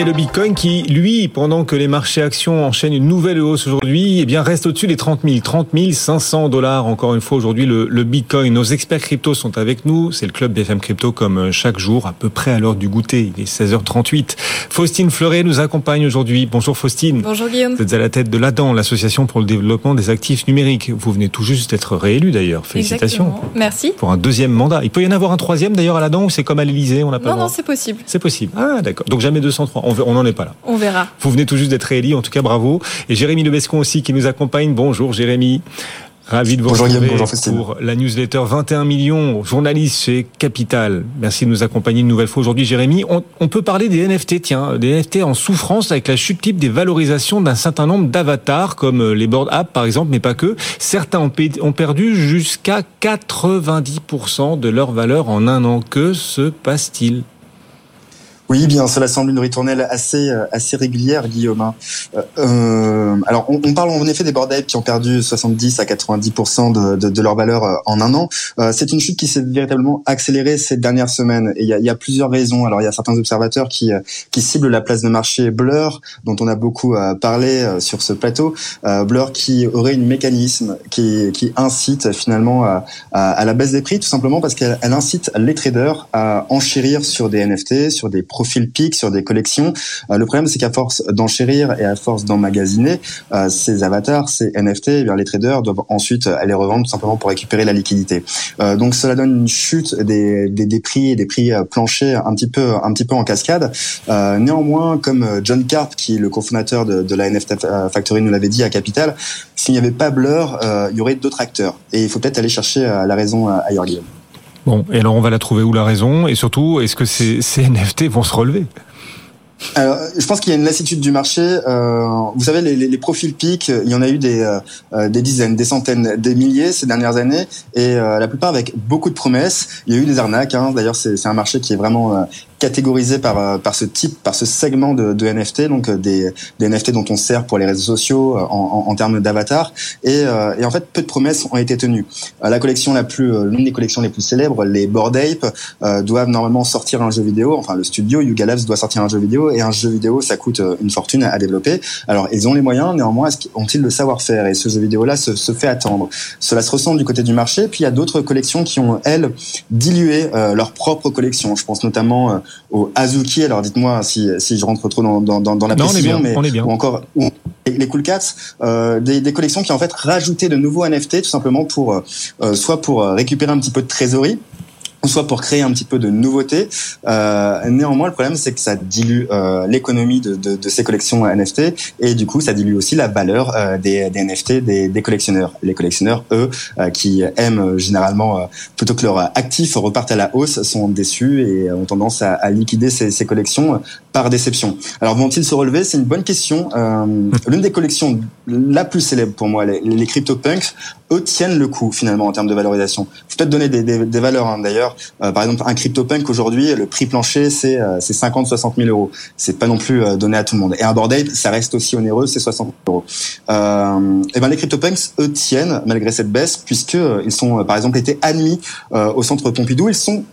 Et le Bitcoin qui, lui, pendant que les marchés actions enchaînent une nouvelle hausse aujourd'hui, eh bien reste au-dessus des 30 000, 30 500 dollars encore une fois aujourd'hui le, le, Bitcoin. Nos experts crypto sont avec nous. C'est le club BFM Crypto comme euh, chaque jour, à peu près à l'heure du goûter. Il est 16h38. Faustine Fleuret nous accompagne aujourd'hui. Bonjour Faustine. Bonjour Guillaume. Vous êtes à la tête de l'ADAN, l'association pour le développement des actifs numériques. Vous venez tout juste d'être réélu d'ailleurs. Félicitations. Exactement. Merci. Pour un deuxième mandat. Il peut y en avoir un troisième d'ailleurs à l'ADAN ou c'est comme à l'Elysée, on n'a pas Non, non, c'est possible. C'est possible. Ah d'accord. Donc jamais 203. On n'en est pas là. On verra. Vous venez tout juste d'être réélu, en tout cas bravo. Et Jérémy Lebescon aussi qui nous accompagne. Bonjour Jérémy. Ravi de vous bonjour retrouver bonjour pour la newsletter 21 millions, journaliste chez Capital. Merci de nous accompagner une nouvelle fois aujourd'hui, Jérémy. On, on, peut parler des NFT, tiens, des NFT en souffrance avec la chute type des valorisations d'un certain nombre d'avatars, comme les board apps par exemple, mais pas que. Certains ont, ont perdu jusqu'à 90% de leur valeur en un an. Que se passe-t-il? Oui, bien, cela semble une ritournelle assez euh, assez régulière, Guillaume. Hein. Euh, euh, alors, on, on, parle en effet des board qui ont perdu 70 à 90% de, de, de, leur valeur euh, en un an. Euh, c'est une chute qui s'est véritablement accélérée ces dernières semaines. Et il y a, y a, plusieurs raisons. Alors, il y a certains observateurs qui qui ciblent la place de marché Blur, dont on a beaucoup parlé sur ce plateau. Blur qui aurait une mécanisme qui qui incite finalement à, à la baisse des prix, tout simplement parce qu'elle incite les traders à enchérir sur des NFT, sur des profil pic sur des collections. Euh, le problème, c'est qu'à force d'enchérir et à force d'emmagasiner euh, ces avatars, ces NFT, eh les traders doivent ensuite aller revendre tout simplement pour récupérer la liquidité. Euh, donc cela donne une chute des, prix et des prix planchers un petit peu un petit peu en cascade. néanmoins, comme John Carp, qui est le cofondateur de, de la NFT Factory, nous l'avait dit à Capital, s'il n'y avait pas Blur, il y aurait d'autres acteurs. Et il faut peut-être aller chercher la raison ailleurs, Guillaume. Bon, et alors on va la trouver où la raison? Et surtout, est-ce que ces, NFT vont se relever? Alors, je pense qu'il y a une lassitude du marché. Euh, vous savez, les, profils pics, il y en a eu des, euh, des dizaines, des centaines, des milliers ces dernières années, et euh, la plupart avec beaucoup de promesses. Il y a eu des arnaques. Hein. D'ailleurs, c'est un marché qui est vraiment euh, catégorisé par euh, par ce type, par ce segment de, de NFT, donc euh, des, des, NFT dont on sert pour les réseaux sociaux en, en, en termes d'avatar. Et, et, en fait, peu de promesses ont été tenues. La collection la plus, l'une des collections les plus célèbres, les Bored Ape, doivent normalement sortir un jeu vidéo. Enfin, le studio Yuga Labs doit sortir un jeu vidéo, et un jeu vidéo, ça coûte une fortune à, développer. Alors, ils ont les moyens, néanmoins, ont-ils le savoir-faire? Et ce jeu vidéo-là se, se, fait attendre. Cela se ressent du côté du marché. Puis il y a d'autres collections qui ont elles dilué euh, leur propre collection. Je pense notamment au Azuki. Alors dites-moi si, si je rentre trop dans, dans, dans la non, précision, on est bien, mais on est bien. ou encore ou, les Cool Cats, euh, des, des, collections qui en fait rajoutaient de nouveaux NFT tout simplement pour euh, soit pour récupérer un petit peu de trésorerie soit pour créer un petit peu de nouveauté. Euh, néanmoins, le problème, c'est que ça dilue euh, l'économie de, de, de, ces collections NFT et du coup, ça dilue aussi la valeur euh, des, des, NFT des, des, collectionneurs. Les collectionneurs, eux, euh, qui aiment généralement euh, plutôt que leurs actifs repartent à la hausse, sont déçus et ont tendance à, à liquider ces, ces, collections par déception. Alors, vont-ils se relever? C'est une bonne question. Euh, l'une des collections la plus célèbre pour moi, les, les CryptoPunks, eux tiennent le coup finalement en termes de valorisation. Je peut-être donner des, des valeurs hein, d'ailleurs. Euh, par exemple, un CryptoPunk aujourd'hui, le prix plancher c'est euh, 50-60 000 euros. C'est pas non plus euh, donné à tout le monde. Et un ape, ça reste aussi onéreux, c'est 60 000 euros. Euh, et ben les CryptoPunks eux tiennent malgré cette baisse puisque euh, ils sont par exemple été admis au centre Pompidou. Ils sont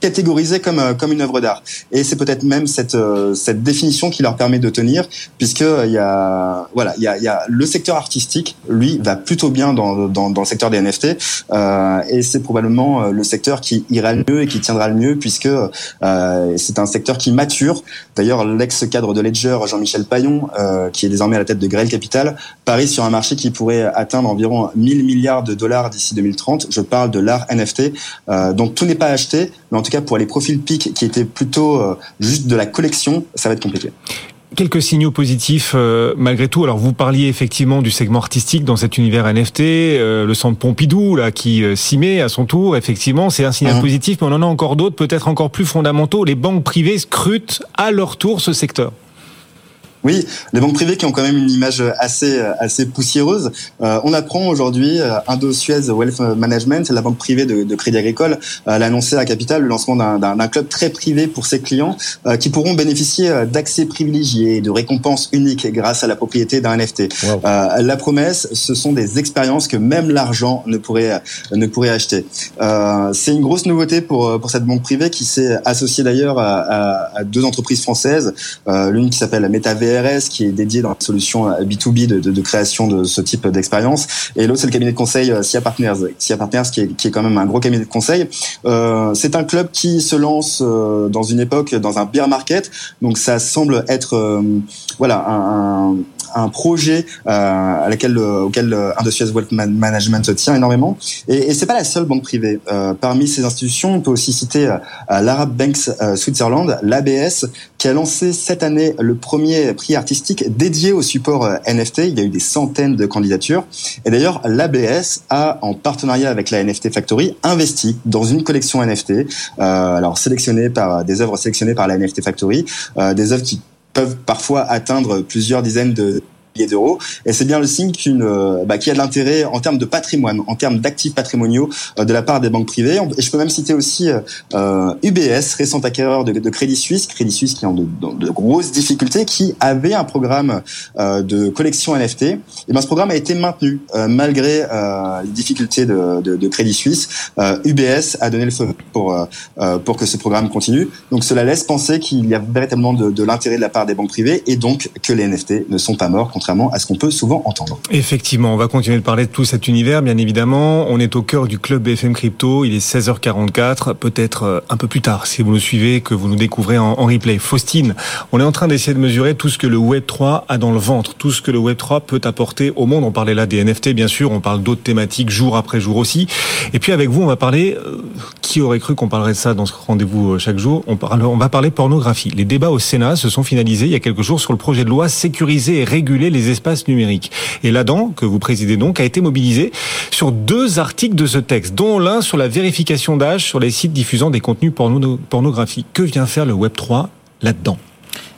catégorisé comme euh, comme une œuvre d'art. Et c'est peut-être même cette euh, cette définition qui leur permet de tenir, puisque euh, il y a voilà il y a, il y a le secteur artistique, lui va plutôt bien dans dans, dans le secteur des NFT, euh, et c'est probablement le secteur qui ira le mieux et qui tiendra le mieux, puisque euh, c'est un secteur qui mature. D'ailleurs, l'ex-cadre de Ledger, Jean-Michel Payon, euh, qui est désormais à la tête de Grail Capital, parie sur un marché qui pourrait atteindre environ 1000 milliards de dollars d'ici 2030. Je parle de l'art NFT. donc tout n'est pas acheté, tout cas pour les profils PIC qui étaient plutôt euh, juste de la collection, ça va être compliqué. Quelques signaux positifs euh, malgré tout. Alors vous parliez effectivement du segment artistique dans cet univers NFT, euh, le centre Pompidou là qui euh, s'y met à son tour. Effectivement, c'est un signal Mhm. positif, mais on en a encore d'autres, peut-être encore plus fondamentaux. Les banques privées scrutent à leur tour ce secteur. Oui, les banques privées qui ont quand même une image assez assez poussiéreuse. Euh, on apprend aujourd'hui euh, Indo-Suez Wealth Management, la banque privée de, de Crédit Agricole, euh, l'a annoncé à Capital le lancement d'un club très privé pour ses clients euh, qui pourront bénéficier euh, d'accès privilégiés, de récompenses uniques grâce à la propriété d'un NFT. la promesse, ce sont des expériences que même l'argent ne pourrait ne pourrait acheter. C'est une grosse nouveauté pour pour cette banque privée qui s'est associée d'ailleurs à, à, à, deux entreprises françaises, l'une qui s'appelle MetaVR qui est dédié dans la solution B2B de, création de ce type d'expérience. Et l'autre, c'est le cabinet de conseil euh, SIA Partners, SIA Partners qui est, qui est quand même un gros cabinet de conseil. Euh, c'est un club qui se lance euh, dans une époque, dans un bear market. Donc ça semble être voilà un, un un projet euh, à laquelle, euh, auquel euh, Industrial Wealth Management tient énormément. Et, et c'est pas la seule banque privée. parmi ces institutions, on peut aussi citer l'Arab Banks Switzerland, l'ABS, qui a lancé cette année le premier prix artistique dédié au support NFT. Il y a eu des centaines de candidatures. Et d'ailleurs, l'ABS a, en partenariat avec la NFT Factory, investi dans une collection NFT, euh, alors sélectionnée par des œuvres sélectionnées par la NFT Factory, euh, des œuvres qui peuvent parfois atteindre plusieurs dizaines de d'euros. Et c'est bien le signe qu'une, euh, bah, qu'il y a de l'intérêt en termes de patrimoine, en termes d'actifs patrimoniaux euh, de la part des banques privées. Et je peux même citer aussi euh, UBS, récent acquéreur de, Crédit Suisse, Crédit Suisse qui est en de, grosses difficultés, qui avait un programme de collection NFT. Et ben ce programme a été maintenu malgré les difficultés de, de, Crédit Suisse. UBS a donné le feu pour pour que ce programme continue. Donc cela laisse penser qu'il y a véritablement de, l'intérêt de la part des banques privées et donc que les NFT ne sont pas morts contrairement à ce qu'on peut souvent entendre. Effectivement, on va continuer de parler de tout cet univers, bien évidemment. On est au cœur du club BFM Crypto, il est 16h44, peut-être euh, un peu plus tard, si vous nous suivez, que vous nous découvrez en, replay. Faustine, on est en train d'essayer de mesurer tout ce que le Web3 a dans le ventre, tout ce que le Web3 peut apporter au monde. On parlait là des NFT, bien sûr, on parle d'autres thématiques jour après jour aussi. Et puis avec vous, on va parler, euh, qui aurait cru qu'on parlerait de ça dans ce rendez-vous euh, chaque jour? On, va parler pornographie. Les débats au Sénat se sont finalisés il y a quelques jours sur le projet de loi sécuriser et réguler les espaces numériques. Et l'ADAN, que vous présidez donc, a été mobilisé sur deux articles de ce texte, dont l'un sur la vérification d'âge sur les sites diffusant des contenus pornographiques. Que vient faire le Web3 là-dedans?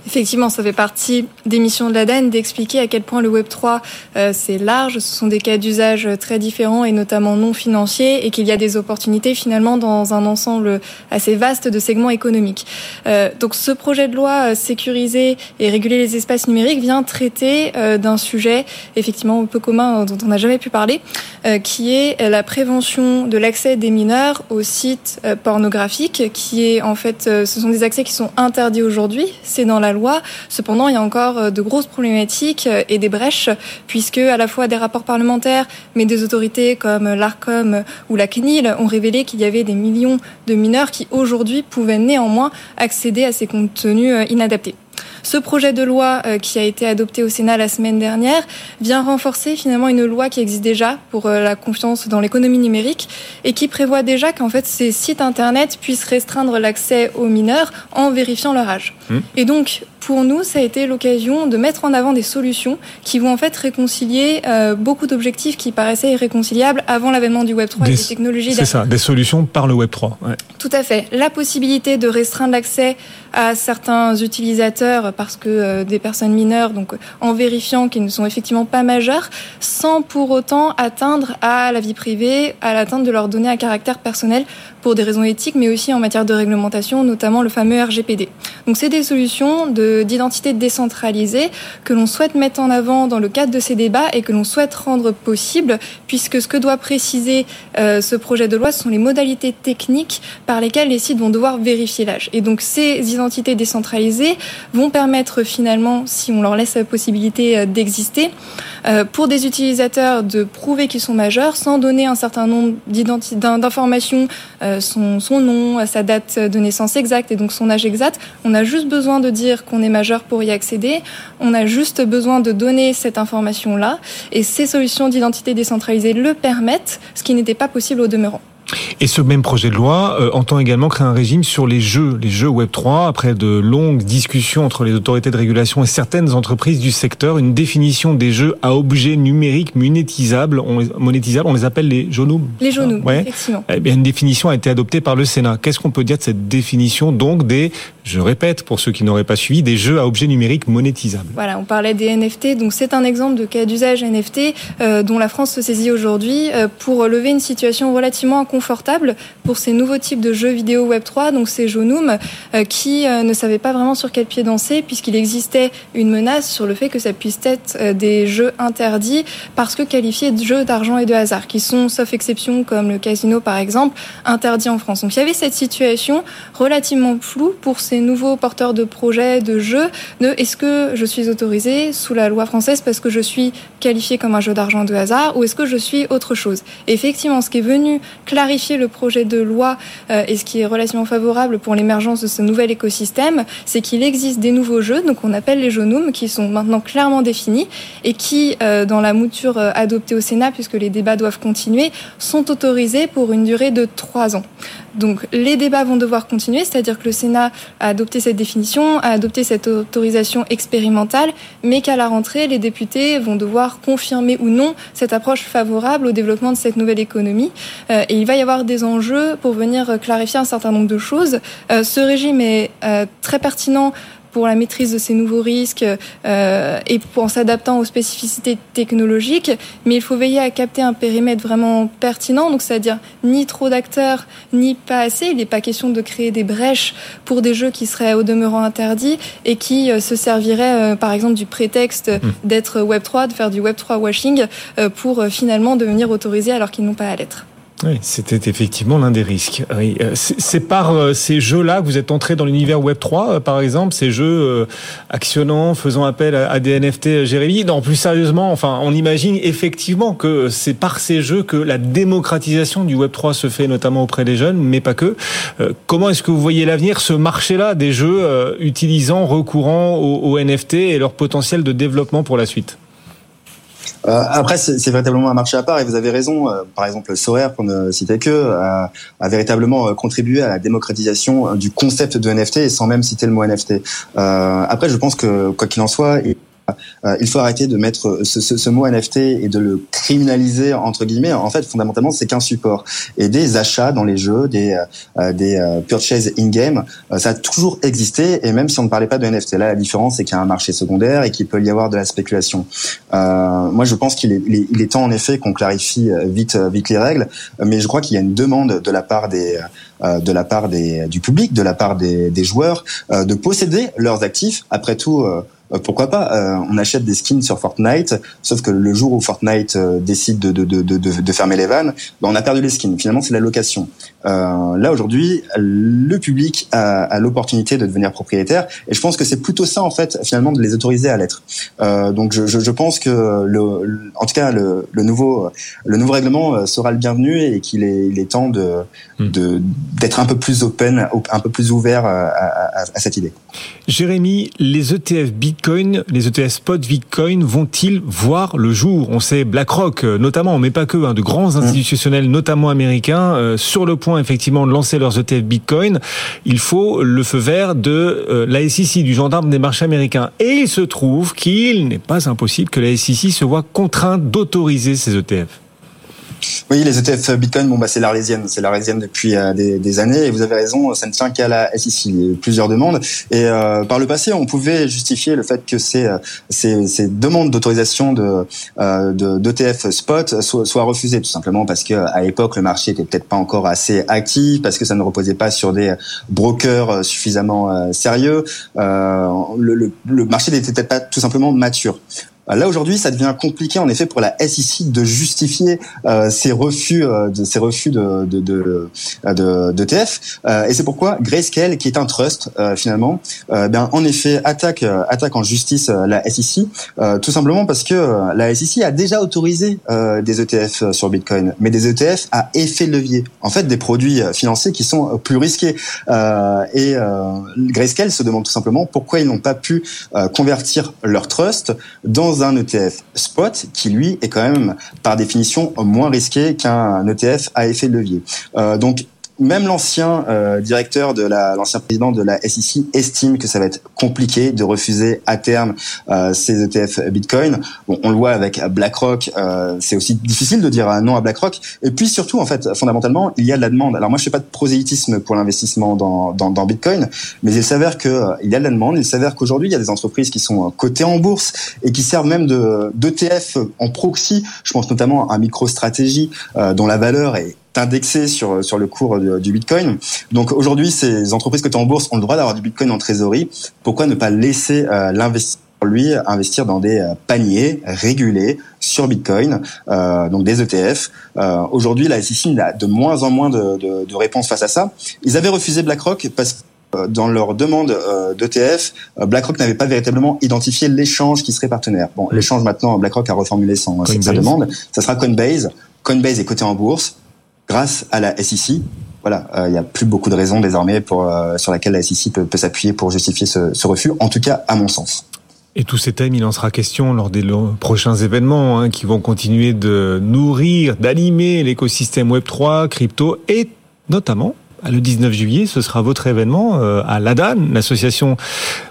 Effectivement, ça fait partie des missions de l'ADEN d'expliquer à quel point le Web 3 euh, c'est large, ce sont des cas d'usage très différents et notamment non financiers et qu'il y a des opportunités finalement dans un ensemble assez vaste de segments économiques. Euh, donc ce projet de loi euh, sécuriser et réguler les espaces numériques vient traiter euh, d'un sujet effectivement peu commun dont on n'a jamais pu parler, qui est la prévention de l'accès des mineurs aux sites pornographiques, qui est en fait, ce sont des accès qui sont interdits aujourd'hui. Cependant, il y a encore euh, de grosses problématiques euh, et des brèches, puisque à la fois des rapports parlementaires, mais des autorités comme l'ARCOM ou la CNIL ont révélé qu'il y avait des millions de mineurs qui aujourd'hui pouvaient néanmoins accéder à ces contenus euh, inadaptés. Ce projet de loi euh, qui a été adopté au Sénat la semaine dernière vient renforcer finalement une loi qui existe déjà pour euh, la confiance dans l'économie numérique et qui prévoit déjà qu'en fait ces sites internet puissent restreindre l'accès aux mineurs en vérifiant leur âge. Mmh. Et donc pour nous, ça a été l'occasion de mettre en avant des solutions qui vont en fait réconcilier euh, beaucoup d'objectifs qui paraissaient irréconciliables avant l'avènement du Web 3 et des technologies. C'est ça, des solutions par le Web 3. Ouais. Tout à fait. La possibilité de restreindre l'accès à certains utilisateurs parce que euh, des personnes mineures, donc en vérifiant qu'ils ne sont effectivement pas majeurs, sans pour autant atteindre à la vie privée, à l'atteinte de leurs données à caractère personnel pour des raisons éthiques, mais aussi en matière de réglementation, notamment le fameux RGPD. Donc c'est des solutions d'identité décentralisée que l'on souhaite mettre en avant dans le cadre de ces débats et que l'on souhaite rendre possible, puisque ce que doit préciser euh, ce projet de loi, ce sont les modalités techniques par lesquelles les sites vont devoir vérifier l'âge. Et donc ces identités décentralisées vont permettre finalement, si on leur laisse la possibilité euh, d'exister, euh, pour des utilisateurs de prouver qu'ils sont majeurs sans donner un certain nombre d'informations son, son nom, sa date de naissance exacte et donc son âge exact. On a juste besoin de dire qu'on est majeur pour y accéder. On a juste besoin de donner cette information-là. Et ces solutions d'identité décentralisée le permettent, ce qui n'était pas possible au demeurant. Et ce même projet de loi euh, entend également créer un régime sur les jeux, les jeux Web 3, après de longues discussions entre les autorités de régulation et certaines entreprises du secteur, une définition des jeux à objets numériques monétisables, on, les appelle les journaux. Les journaux, ouais. effectivement. Eh bien, une définition a été adoptée par le Sénat. Qu'est-ce qu'on peut dire de cette définition donc des je répète pour ceux qui n'auraient pas suivi, des jeux à objets numériques monétisables. Voilà, on parlait des NFT, donc c'est un exemple de cas d'usage NFT euh, dont la France se saisit aujourd'hui euh, pour lever une situation relativement inconfortable pour ces nouveaux types de jeux vidéo Web3, donc ces Jonum, euh, qui ne savaient pas vraiment sur quel pied danser puisqu'il existait une menace sur le fait que ça puisse être des jeux interdits parce que qualifiés de jeux d'argent et de hasard, qui sont, sauf exception comme le casino par exemple, interdits en France. Donc il y avait cette situation relativement floue pour ces nouveaux porteurs de projets, de jeux, de est-ce que je suis autorisé sous la loi française parce que je suis qualifié comme un jeu d'argent de hasard ou est-ce que je suis autre chose? Effectivement, ce qui est venu clarifier le projet de loi euh, et ce qui est relativement favorable pour l'émergence de ce nouvel écosystème, c'est qu'il existe des nouveaux jeux, donc on appelle les Jonum, qui sont maintenant clairement définis et qui, euh, dans la mouture euh, adoptée au Sénat, puisque les débats doivent continuer, sont autorisés pour une durée de trois ans. Donc les débats vont devoir continuer, c'est-à-dire que le Sénat a adopté cette définition, a adopté cette autorisation expérimentale, mais qu'à la rentrée, les députés vont devoir confirmer ou non cette approche favorable au développement de cette nouvelle économie. Euh, et il va y avoir des enjeux pour venir clarifier un certain nombre de choses. Euh, ce régime est euh, très pertinent pour la maîtrise de ces nouveaux risques euh, et pour, en s'adaptant aux spécificités technologiques. Mais il faut veiller à capter un périmètre vraiment pertinent, donc c'est-à-dire ni trop d'acteurs, ni pas assez. Il n'est pas question de créer des brèches pour des jeux qui seraient au demeurant interdits et qui euh, se serviraient, euh, par exemple, du prétexte mmh. d'être Web 3, de faire du Web 3 washing pour finalement devenir autorisés alors qu'ils n'ont pas à l'être. Oui, c'était effectivement l'un des risques. Oui, euh, c'est par euh, ces jeux-là que vous êtes entré dans l'univers Web 3, euh, par exemple, ces jeux actionnants, faisant appel à des NFT, Jérémy. Non, plus sérieusement, enfin, on imagine effectivement que c'est par ces jeux que la démocratisation du Web 3 se fait, notamment auprès des jeunes, mais pas que. Comment est-ce que vous voyez l'avenir, ce marché-là des jeux utilisant, recourant aux NFT et leur potentiel de développement pour la suite? Euh, après, c'est véritablement un marché à part et vous avez raison. Euh, par exemple, Sorare, pour ne citer que, a, a, véritablement euh, contribué à la démocratisation du concept de NFT sans même citer le mot NFT. après, je pense que quoi qu'il en soit, euh, il faut arrêter de mettre ce, ce, ce, mot NFT et de le criminaliser entre guillemets. En fait, fondamentalement, c'est qu'un support. Et des achats dans les jeux, des euh, des euh, purchases in-game, ça a toujours existé. Et même si on ne parlait pas de NFT, là, la différence, c'est qu'il y a un marché secondaire et qu'il peut y avoir de la spéculation. moi, je pense qu'il est, il est, temps en effet qu'on clarifie vite vite les règles. Mais je crois qu'il y a une demande de la part des de la part des, du public, de la part des, des joueurs, de posséder leurs actifs. Après tout, euh, pourquoi pas euh, On achète des skins sur Fortnite, sauf que le jour où Fortnite euh, décide de, de, de, de, fermer les vannes, ben on a perdu les skins. Finalement, c'est la location. Là aujourd'hui, le public a, a l'opportunité de devenir propriétaire, et je pense que c'est plutôt ça en fait, finalement, de les autoriser à l'être. donc je, je, je, pense que, le, en tout cas, le, le, nouveau le nouveau règlement sera le bienvenu et qu'il est, il est temps de hmm. d'être un peu plus open, un peu plus ouvert à, à, à cette idée. Jérémy, les ETF Bitcoin, les ETF spot Bitcoin vont-ils voir le jour? On sait BlackRock notamment, mais pas que, hein, de grands mmh. institutionnels, notamment américains, euh, sur le point effectivement de lancer leurs ETF Bitcoin. Il faut le feu vert de euh, la SEC, du gendarme des marchés américains. Et il se trouve qu'il n'est pas impossible que la SEC se voit contrainte d'autoriser ces ETF. Oui, les ETF Bitcoin, bon bah c'est l'arlésienne, c'est l'arlésienne depuis euh, des, années. Et vous avez raison, ça ne tient qu'à la SEC. Il y a plusieurs demandes. Et euh, par le passé, on pouvait justifier le fait que ces, euh, ces, ces demandes d'autorisation de d'ETF spot soient, refusées, tout simplement parce que à l'époque le marché était peut-être pas encore assez actif, parce que ça ne reposait pas sur des brokers suffisamment sérieux. le, le, le marché n'était peut-être pas tout simplement mature. Euh, là aujourd'hui, ça devient compliqué en effet pour la SEC de justifier euh, ces refus euh, de ces refus de de de, de, de TF. Euh, et c'est pourquoi Grayscale, qui est un trust euh, finalement, bien en effet attaque attaque en justice la SEC, tout simplement parce que la SEC a déjà autorisé des ETF sur Bitcoin, mais des ETF à effet levier. En fait, des produits financiers qui sont plus risqués. et Grayscale se demande tout simplement pourquoi ils n'ont pas pu convertir leur trust dans un ETF spot qui lui est quand même par définition moins risqué qu'un ETF à effet de levier. Euh, donc même l'ancien euh, directeur de la, l'ancien président de la SEC estime que ça va être compliqué de refuser à terme euh, ces ETF Bitcoin. Bon, on le voit avec BlackRock, euh, c'est aussi difficile de dire non à BlackRock. Et puis surtout, en fait, fondamentalement, il y a de la demande. Alors moi, je fais pas de prosélytisme pour l'investissement dans, dans, dans Bitcoin, mais il s'avère que euh, il y a de la demande. Il s'avère qu'aujourd'hui, il y a des entreprises qui sont cotées en bourse et qui servent même de d'ETF en proxy. Je pense notamment à MicroStrategy, euh, dont la valeur est indexé sur sur le cours du Bitcoin. Donc aujourd'hui, ces entreprises cotées en bourse ont le droit d'avoir du Bitcoin en trésorerie. Pourquoi ne pas laisser euh, l'investisseur lui investir dans des euh, paniers régulés sur Bitcoin, euh, donc des ETF. Euh, aujourd'hui, la SEC a de moins en moins de, de, de, réponses face à ça. Ils avaient refusé BlackRock parce que dans leur demande d'ETF, BlackRock n'avait pas véritablement identifié l'échange qui serait partenaire. Bon, l'échange maintenant, BlackRock a reformulé son, sa demande. Ça sera Coinbase. Coinbase est coté en bourse grâce à la SEC. Voilà, euh, il n'y a plus beaucoup de raisons désormais euh, sur laquelle la SEC peut, s'appuyer pour justifier ce, ce, refus, en tout cas à mon sens. Et tous ces thèmes, il en sera question lors des prochains événements hein, qui vont continuer de nourrir, d'animer l'écosystème Web3, crypto et notamment le 19 juillet, ce sera votre événement euh, à l'ADAN, l'association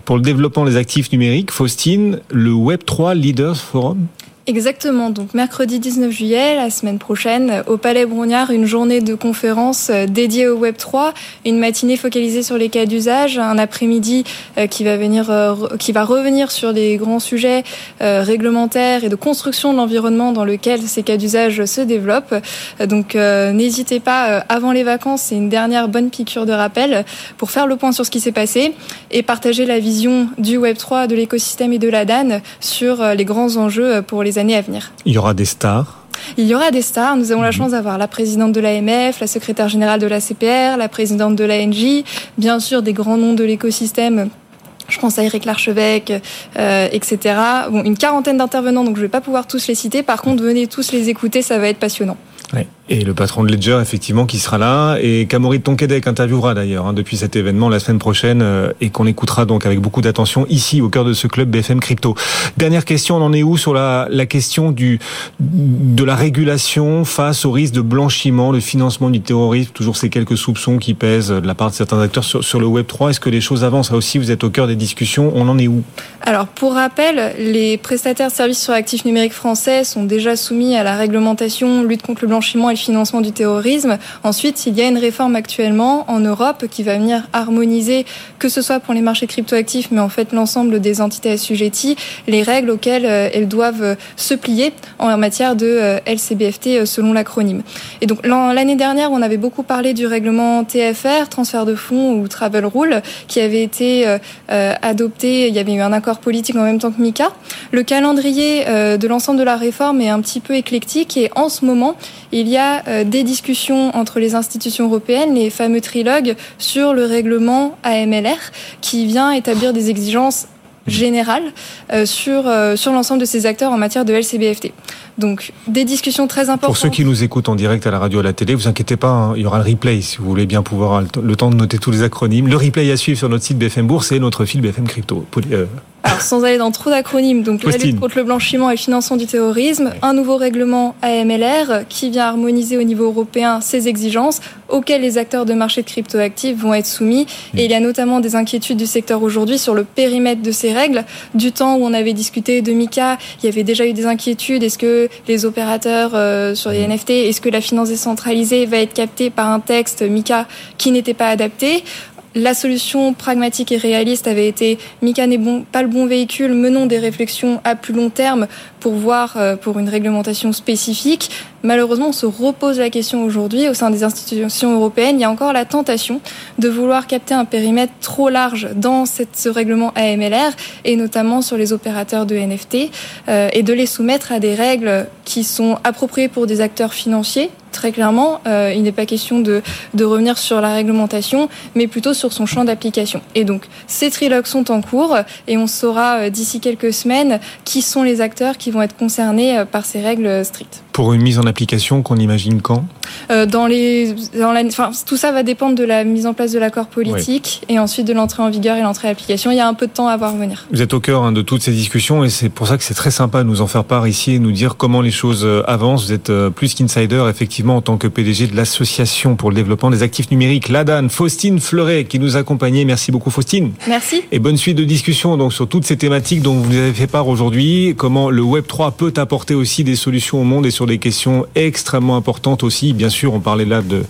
pour le développement des actifs numériques. Faustine, le Web3 Leaders Forum Exactement. Donc mercredi 19 juillet, la semaine prochaine, au Palais Brognard, une journée de conférence euh, dédiée au Web 3, une matinée focalisée sur les cas d'usage, un après-midi euh, qui va venir, euh, qui va revenir sur les grands sujets réglementaires et de construction de l'environnement dans lequel ces cas d'usage se développent. Donc n'hésitez pas avant les vacances, c'est une dernière bonne piqûre de rappel pour faire le point sur ce qui s'est passé et partager la vision du Web 3, de l'écosystème et de la DAN sur les grands enjeux pour les années à venir. Il y aura des stars il y aura des stars. Nous avons la mhm. chance d'avoir la présidente de l'AMF, la secrétaire générale de la CPR, la présidente de l'ANJ, bien sûr des grands noms de l'écosystème je pense à Eric Larchevêque, euh, etc. Bon, une quarantaine d'intervenants, donc je ne vais pas pouvoir tous les citer. Par contre, venez tous les écouter, ça va être passionnant. Ouais. Et le patron de Ledger, effectivement, qui sera là. Et Camory Tonquedec interviewera d'ailleurs hein, depuis cet événement la semaine prochaine euh, et qu'on écoutera donc avec beaucoup d'attention ici au cœur de ce club BFM Crypto. Dernière question, on en est où sur la, la question du, de la régulation face au risque de blanchiment, le financement du terrorisme, toujours ces quelques soupçons qui pèsent de la part de certains acteurs sur, sur le Web 3. Est-ce que les choses avancent? Là aussi, vous êtes au cœur des discussions. On en est où? Alors, pour rappel, les prestataires de services sur actifs numériques français sont déjà soumis à la réglementation lutte contre le blanchiment et financement du terrorisme. Ensuite, il y a une réforme actuellement en Europe qui va venir harmoniser, que ce soit pour les marchés cryptoactifs, mais en fait l'ensemble des entités assujetties, les règles auxquelles euh, elles doivent euh, se plier en matière de euh, LCBFT selon l'acronyme. Et donc l'année dernière, on avait beaucoup parlé du règlement TFR, transfert de fonds ou travel rule, qui avait été adopté. Il y avait eu un accord politique en même temps que MICA. Le calendrier de l'ensemble de la réforme est un petit peu éclectique et en ce moment, il y a euh, des discussions entre les institutions européennes, les fameux trilogues, sur le règlement AMLR, qui vient établir des exigences générales euh, sur, euh, sur l'ensemble de ces acteurs en matière de LCBFT. Donc des discussions très importantes. Pour ceux qui nous écoutent en direct à la radio, à la télé, vous inquiétez pas, hein, il y aura le replay si vous voulez bien pouvoir le temps de noter tous les acronymes. Le replay à suivre sur notre site BFM Bourse et notre fil BFM Crypto. Alors sans aller dans trop d'acronymes, donc la lutte contre le blanchiment et le financement du terrorisme, un nouveau règlement AMLR qui vient harmoniser au niveau européen ces exigences auxquelles les acteurs de marché de cryptoactifs vont être soumis. Et il y a notamment des inquiétudes du secteur aujourd'hui sur le périmètre de ces règles. Du temps où on avait discuté de MICA, il y avait déjà eu des inquiétudes. Est-ce que les opérateurs euh, sur les NFT, est-ce que la finance décentralisée va être captée par un texte MICA qui n'était pas adapté? La solution pragmatique et réaliste avait été Mika n'est pas le bon véhicule, menons des réflexions à plus long terme pour voir euh, pour une réglementation spécifique. Malheureusement, on se repose la question aujourd'hui au sein des institutions européennes. Il y a encore la tentation de vouloir capter un périmètre trop large dans ce règlement AMLR et notamment sur les opérateurs de NFT euh, et de les soumettre à des règles qui sont appropriées pour des acteurs financiers très clairement, euh, il n'est pas question de, revenir sur la réglementation, mais plutôt sur son champ d'application. Et donc, ces trilogues sont en cours et on saura euh, d'ici quelques semaines qui sont les acteurs qui vont être concernés par ces règles strictes. Pour une mise application qu'on imagine quand euh, dans les, dans la, enfin, Tout ça va dépendre de la mise en place de l'accord politique oui. et ensuite de l'entrée en vigueur et l'entrée en application. Il y a un peu de temps à voir venir. Vous êtes au cœur hein, de toutes ces discussions et c'est pour ça que c'est très sympa de nous en faire part ici et nous dire comment les choses euh, avancent. Vous êtes euh, plus qu'insider, effectivement, en tant que PDG de l'Association pour le développement des actifs numériques, l'ADAN. Faustine Fleuret qui nous accompagnait. Merci beaucoup, Faustine. Merci. Et bonne suite de discussion donc, sur toutes ces thématiques dont vous nous avez fait part aujourd'hui. Comment le Web3 peut apporter aussi des solutions au monde et sur des questions extrêmement importantes aussi. Bien sûr, on parlait là de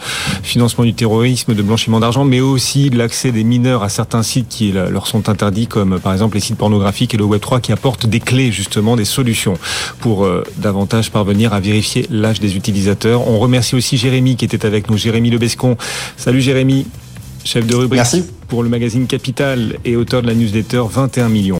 financement du terrorisme, de blanchiment d'argent, mais aussi de l'accès des mineurs à certains sites qui leur sont interdits, comme par exemple les sites pornographiques et le Web3 qui apportent des clés, justement, des solutions pour euh, davantage parvenir à vérifier l'âge des utilisateurs. On remercie aussi Jérémy qui était avec nous, Jérémy Lebescon. Salut Jérémy, chef de rubrique Merci. pour le magazine Capital et auteur de la newsletter 21 millions.